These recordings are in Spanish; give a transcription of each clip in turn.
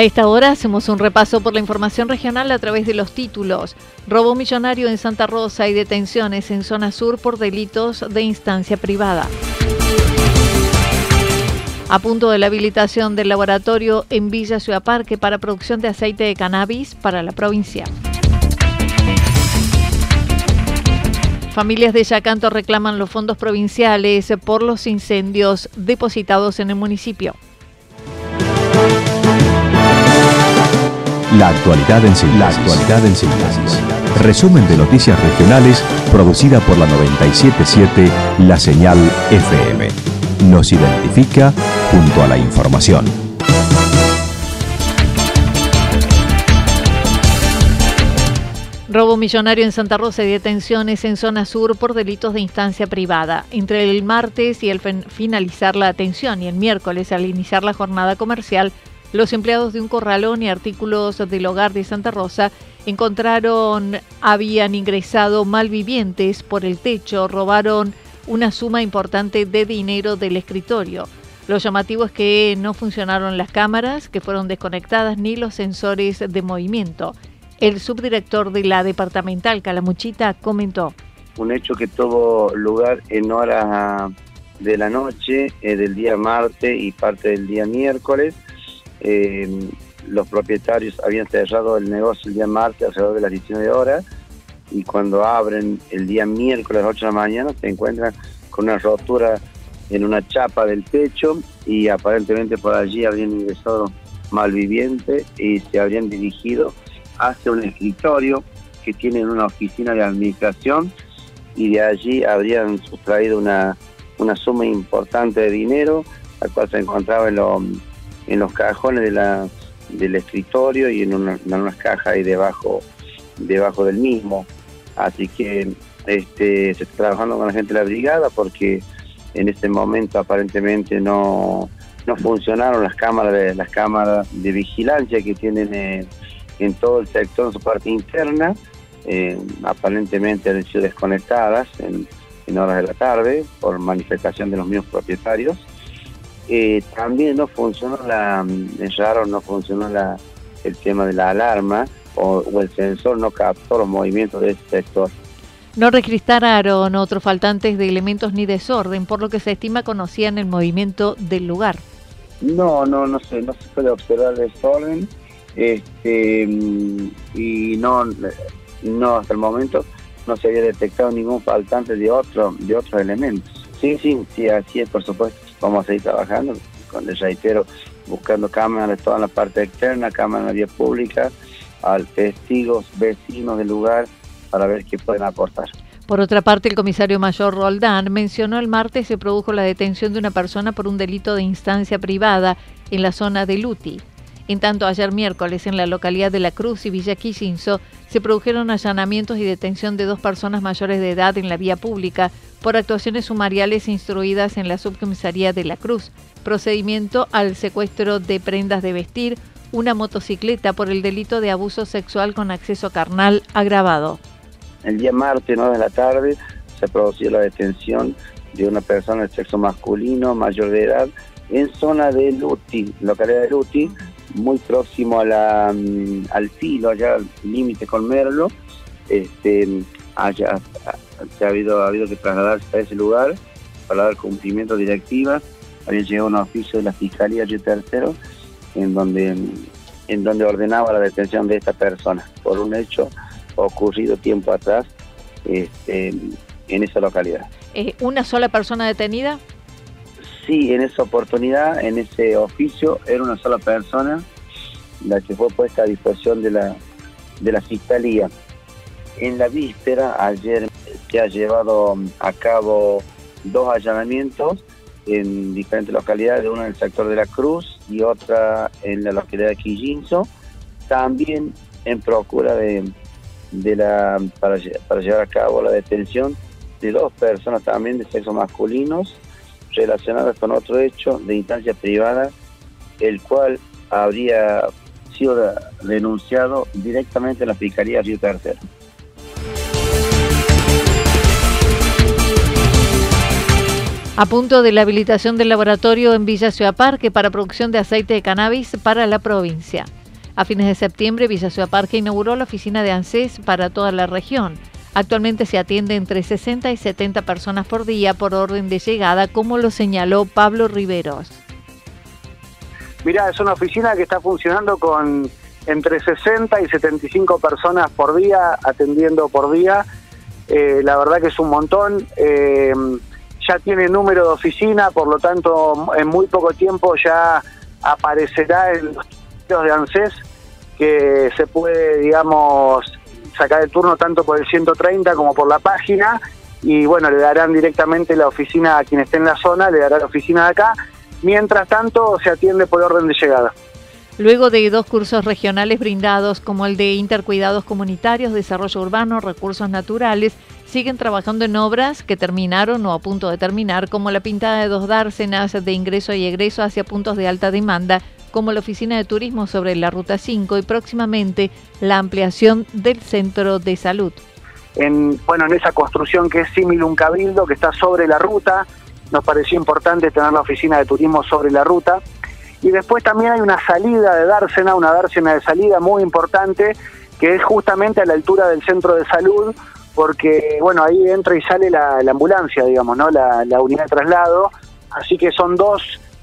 A esta hora hacemos un repaso por la información regional a través de los títulos. Robo millonario en Santa Rosa y detenciones en zona sur por delitos de instancia privada. A punto de la habilitación del laboratorio en Villa Ciudad Parque para producción de aceite de cannabis para la provincia. Familias de Yacanto reclaman los fondos provinciales por los incendios depositados en el municipio. La actualidad en síntesis. La actualidad en síntesis. Resumen de noticias regionales producida por la 977 La Señal FM. Nos identifica junto a la información. Robo millonario en Santa Rosa y detenciones en zona sur por delitos de instancia privada. Entre el martes y el finalizar la atención y el miércoles al iniciar la jornada comercial, los empleados de un corralón y artículos del hogar de Santa Rosa encontraron, habían ingresado malvivientes por el techo, robaron una suma importante de dinero del escritorio. Lo llamativo es que no funcionaron las cámaras, que fueron desconectadas, ni los sensores de movimiento. El subdirector de la departamental Calamuchita comentó. Un hecho que tuvo lugar en horas de la noche, eh, del día martes y parte del día miércoles eh, los propietarios habían cerrado el negocio el día martes alrededor de las 19 horas y cuando abren el día miércoles a las 8 de la mañana se encuentran con una rotura en una chapa del techo y aparentemente por allí habrían ingresado malvivientes y se habrían dirigido hacia un escritorio que tiene una oficina de administración y de allí habrían sustraído una, una suma importante de dinero, la cual se encontraba en los en los cajones de la, del escritorio y en, una, unas cajas ahí debajo, debajo del mismo. Así que este, se está trabajando con la gente de la brigada porque en este momento aparentemente no, no funcionaron las cámaras de, las cámaras de vigilancia que tienen en todo el sector en su parte interna. Eh, aparentemente han sido desconectadas en, en horas de la tarde por manifestación de los mismos propietarios eh, también no funcionó la, es raro, no funcionó la, el tema de la alarma o, el sensor no captó los movimientos de ese sector. No registraron otros faltantes de elementos ni desorden, por lo que se estima conocían el movimiento del lugar. No, no, no se, no se puede observar desorden este, y no, no hasta el momento no se había detectado ningún faltante de otro, de otros elementos. Sí, sí, sí, así es, por supuesto vamos a seguir trabajando, con el reitero, buscando cámaras toda la parte externa, cámaras en la vía pública, al testigos, vecinos del lugar, para ver qué pueden aportar. Por otra parte, el comisario mayor Roldán mencionó el martes se produjo la detención de una persona por un delito de instancia privada en la zona de Luti. En tanto, ayer miércoles en la localidad de La Cruz y Villa Quisinzo se produjeron allanamientos y detención de dos personas mayores de edad en la vía pública por actuaciones sumariales instruidas en la subcomisaría de La Cruz, procedimiento al secuestro de prendas de vestir, una motocicleta por el delito de abuso sexual con acceso carnal agravado. El día martes, 9 de la tarde, se produjo la detención de una persona de sexo masculino mayor de edad en zona de Luti, localidad de Luti, muy próximo a la, mm, al filo, allá al límite con Merlo, este, haya, se ha habido, ha habido que trasladarse a ese lugar para dar cumplimiento a directivas. Había llegado un oficio de la Fiscalía Río Tercero en donde, en donde ordenaba la detención de esta persona por un hecho ocurrido tiempo atrás este, en esa localidad. Eh, ¿Una sola persona detenida? Sí, en esa oportunidad, en ese oficio, era una sola persona la que fue puesta a disposición de la, de la Fiscalía. En la víspera, ayer se ha llevado a cabo dos allanamientos en diferentes localidades, una en el sector de la Cruz y otra en la localidad de Quillinzo, también en procura de, de la para, para llevar a cabo la detención de dos personas también de sexo masculinos relacionadas con otro hecho de instancia privada, el cual habría sido denunciado directamente en la Fiscalía Río Tercero. A punto de la habilitación del laboratorio en Villa Ciudad Parque para producción de aceite de cannabis para la provincia. A fines de septiembre, Villa Ciudad Parque inauguró la oficina de ANSES para toda la región. Actualmente se atiende entre 60 y 70 personas por día por orden de llegada, como lo señaló Pablo Riveros. Mira, es una oficina que está funcionando con entre 60 y 75 personas por día, atendiendo por día. Eh, la verdad que es un montón. Eh, ya tiene número de oficina, por lo tanto en muy poco tiempo ya aparecerá en los de ANSES que se puede, digamos, sacar el turno tanto por el 130 como por la página y bueno, le darán directamente la oficina a quien esté en la zona, le dará la oficina de acá. Mientras tanto, se atiende por orden de llegada. Luego de dos cursos regionales brindados como el de Intercuidados Comunitarios, Desarrollo Urbano, Recursos Naturales, siguen trabajando en obras que terminaron o a punto de terminar, como la pintada de dos dársenas de ingreso y egreso hacia puntos de alta demanda, como la Oficina de Turismo sobre la Ruta 5 y próximamente la ampliación del Centro de Salud. En, bueno, en esa construcción que es similar un cabildo que está sobre la ruta, nos pareció importante tener la Oficina de Turismo sobre la ruta y después también hay una salida de dársena, una dársena de salida muy importante, que es justamente a la altura del centro de salud, porque bueno, ahí entra y sale la, ambulancia, digamos, ¿no? La, unidad de traslado. Así que son dos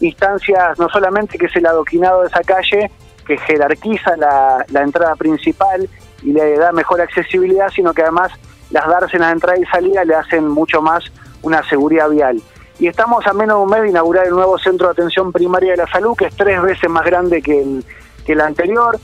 instancias, no solamente que es el adoquinado de esa calle, que jerarquiza la, la entrada principal y le da mejor accesibilidad, sino que además las dársenas de entrada y salida le hacen mucho más una seguridad vial. Y estamos a menos de un mes de inaugurar el nuevo centro de atención primaria de la salud, que es tres veces más grande que el, que el anterior,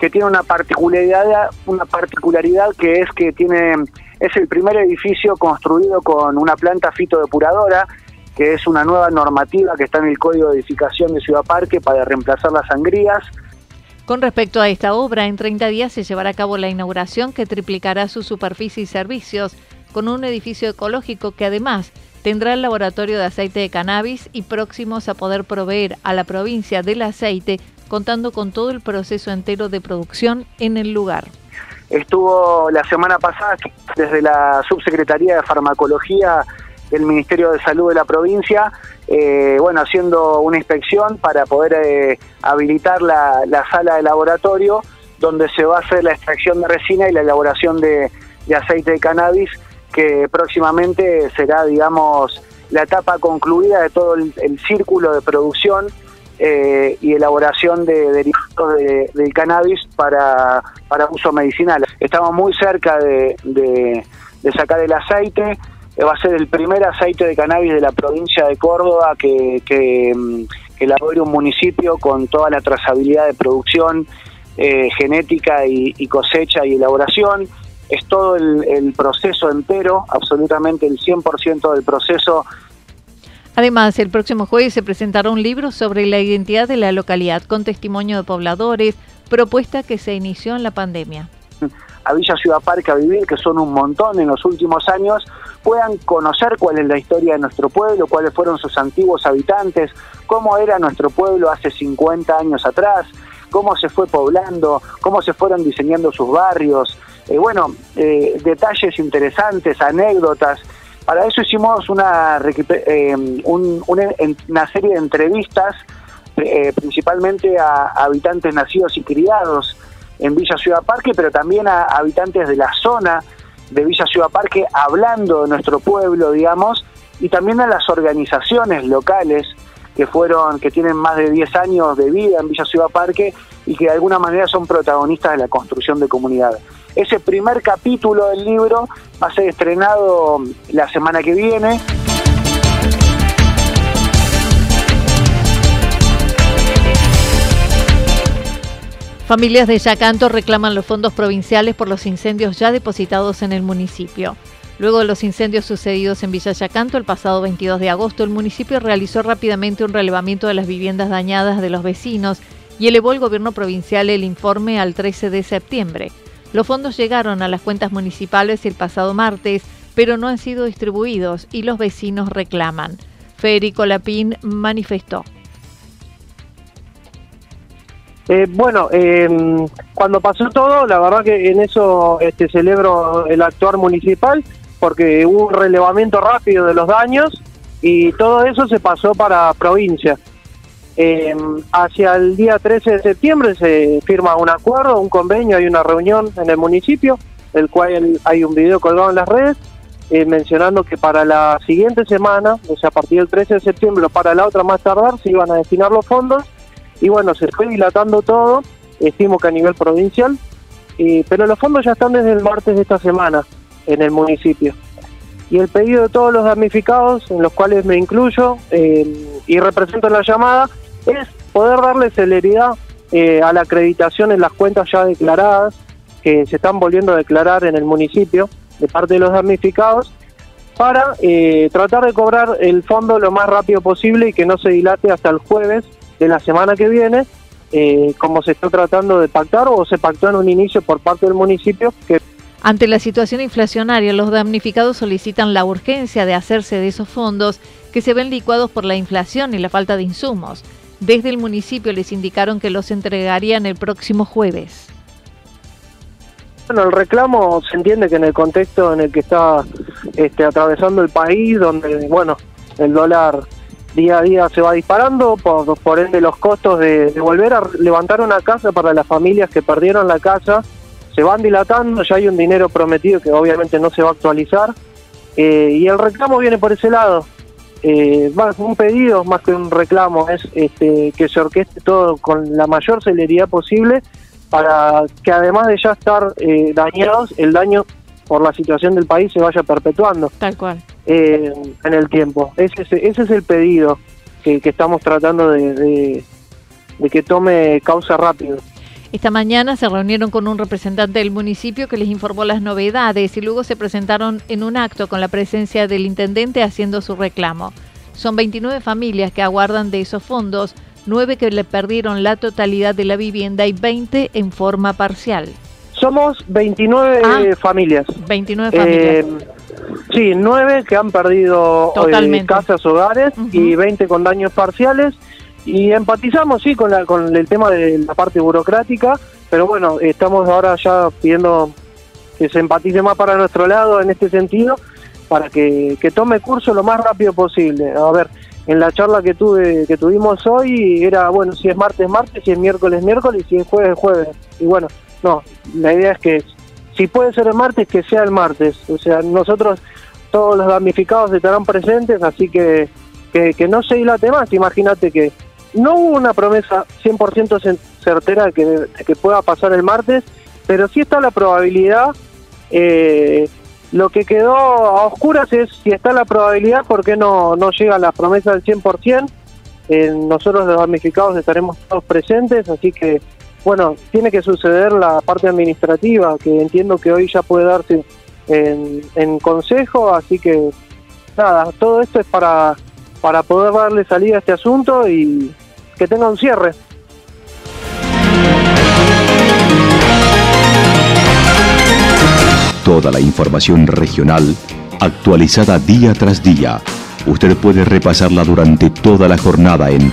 que tiene una particularidad, una particularidad que es que tiene es el primer edificio construido con una planta fitodepuradora, que es una nueva normativa que está en el Código de Edificación de Ciudad Parque para reemplazar las sangrías. Con respecto a esta obra, en 30 días se llevará a cabo la inauguración que triplicará su superficie y servicios con un edificio ecológico que además tendrá el laboratorio de aceite de cannabis y próximos a poder proveer a la provincia del aceite contando con todo el proceso entero de producción en el lugar. Estuvo la semana pasada desde la Subsecretaría de Farmacología del Ministerio de Salud de la provincia, eh, bueno, haciendo una inspección para poder eh, habilitar la, sala de laboratorio donde se va a hacer la extracción de resina y la elaboración de aceite de cannabis que próximamente será, digamos, la etapa concluida de todo el, círculo de producción eh, y elaboración de derivados del cannabis para, uso medicinal. Estamos muy cerca de, sacar el aceite, va a ser el primer aceite de cannabis de la provincia de Córdoba que, que, mm, elabore un municipio con toda la trazabilidad de producción eh, genética y cosecha y elaboración es todo el, proceso entero, absolutamente el 100% del proceso. Además, el próximo jueves se presentará un libro sobre la identidad de la localidad con testimonio de pobladores, propuesta que se inició en la pandemia. A Villa Ciudad Parque a vivir, que son un montón en los últimos años, puedan conocer cuál es la historia de nuestro pueblo, cuáles fueron sus antiguos habitantes, cómo era nuestro pueblo hace 50 años atrás, cómo se fue poblando, cómo se fueron diseñando sus barrios, eh, bueno, eh, detalles interesantes, anécdotas. Para eso hicimos una, eh, una serie de entrevistas principalmente a, habitantes nacidos y criados en Villa Ciudad Parque, pero también a, habitantes de la zona de Villa Ciudad Parque hablando de nuestro pueblo, digamos, y también a las organizaciones locales que fueron que tienen más de 10 años de vida en Villa Ciudad Parque y que de alguna manera son protagonistas de la construcción de comunidad. Ese primer capítulo del libro va a ser estrenado la semana que viene. Familias de Yacanto reclaman los fondos provinciales por los incendios ya depositados en el municipio. Luego de los incendios sucedidos en Villa Yacanto el pasado 22 de agosto, el municipio realizó rápidamente un relevamiento de las viviendas dañadas de los vecinos y elevó el gobierno provincial el informe al 13 de septiembre. Los fondos llegaron a las cuentas municipales el pasado martes, pero no han sido distribuidos y los vecinos reclaman. Federico Lapín manifestó. Eh, bueno, em, cuando pasó todo, la verdad que en eso este, celebro el actuar municipal, porque hubo un relevamiento rápido de los daños y todo eso se pasó para provincia. Em, hacia el día 13 de septiembre se firma un acuerdo, un convenio, hay una reunión en el municipio, el cual hay un video colgado en las redes, eh, mencionando que para la siguiente semana, o sea, a partir del 13 de septiembre para la otra más tardar, se iban a destinar los fondos y bueno, se fue dilatando todo, estimo que a nivel provincial, pero los fondos ya están desde el martes de esta semana en el municipio. Y el pedido de todos los damnificados, en los cuales me incluyo eh, y represento la llamada, es poder darle celeridad eh, a la acreditación en las cuentas ya declaradas, que se están volviendo a declarar en el municipio de parte de los damnificados, para eh, tratar de cobrar el fondo lo más rápido posible y que no se dilate hasta el jueves de la semana que viene, eh, como se está tratando de pactar o se pactó en un inicio por parte del municipio. Que... Ante la situación inflacionaria, los damnificados solicitan la urgencia de hacerse de esos fondos que se ven licuados por la inflación y la falta de insumos. Desde el municipio les indicaron que los entregarían el próximo jueves. Bueno, el reclamo se entiende que en el contexto en el que está este, atravesando el país, donde, bueno, el dólar día a día se va disparando, por, por ende los costos de, volver a levantar una casa para las familias que perdieron la casa se van dilatando, ya hay un dinero prometido que obviamente no se va a actualizar, eh, y el reclamo viene por ese lado. Eh, más un pedido más que un reclamo es este, que se orqueste todo con la mayor celeridad posible para que además de ya estar eh, dañados, el daño por la situación del país se vaya perpetuando. Tal cual. Eh, en el tiempo. Ese, ese es el pedido que, estamos tratando de, que tome causa rápido. Esta mañana se reunieron con un representante del municipio que les informó las novedades y luego se presentaron en un acto con la presencia del intendente haciendo su reclamo. Son 29 familias que aguardan de esos fondos, 9 que le perdieron la totalidad de la vivienda y 20 en forma parcial. Somos 29 ah, familias. 29 familias. Eh, Sí, nueve que han perdido eh, casas, hogares y 20 con daños parciales. Y empatizamos, sí, con, la, con el tema de la parte burocrática, pero bueno, estamos ahora ya pidiendo que se empatice más para nuestro lado en este sentido, para que, tome curso lo más rápido posible. A ver, en la charla que tuve que tuvimos hoy era, bueno, si es martes, martes, si es miércoles, miércoles, si es jueves, jueves. Y bueno, no, la idea es que si puede ser el martes, que sea el martes. O sea, nosotros, todos los damnificados estarán presentes, así que que, no se dilate más. Imagínate que no hubo una promesa 100% certera de que, pueda pasar el martes, pero sí está la probabilidad. Eh, lo que quedó a oscuras es si está la probabilidad, ¿por qué no, no llega la promesa del 100%? Eh, nosotros los damnificados estaremos todos presentes, así que bueno, tiene que suceder la parte administrativa, que entiendo que hoy ya puede darse en, consejo, así que nada, todo esto es para, para poder darle salida a este asunto y que tenga un cierre. Toda la información regional actualizada día tras día. Usted puede repasarla durante toda la jornada en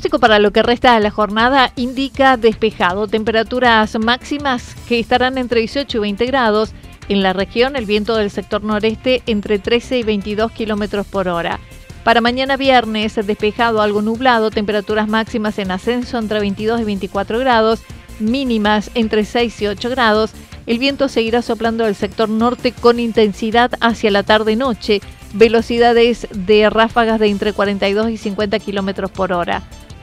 Pronóstico para lo que resta de la jornada indica despejado, temperaturas máximas que estarán entre 18 y 20 grados. En la región, el viento del sector noreste entre 13 y 22 kilómetros por hora. Para mañana viernes, despejado, algo nublado, temperaturas máximas en ascenso entre 22 y 24 grados, mínimas entre 6 y 8 grados. El viento seguirá soplando del sector norte con intensidad hacia la tarde-noche, velocidades de ráfagas de entre 42 y 50 kilómetros por hora.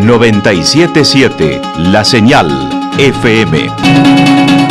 977 La Señal FM.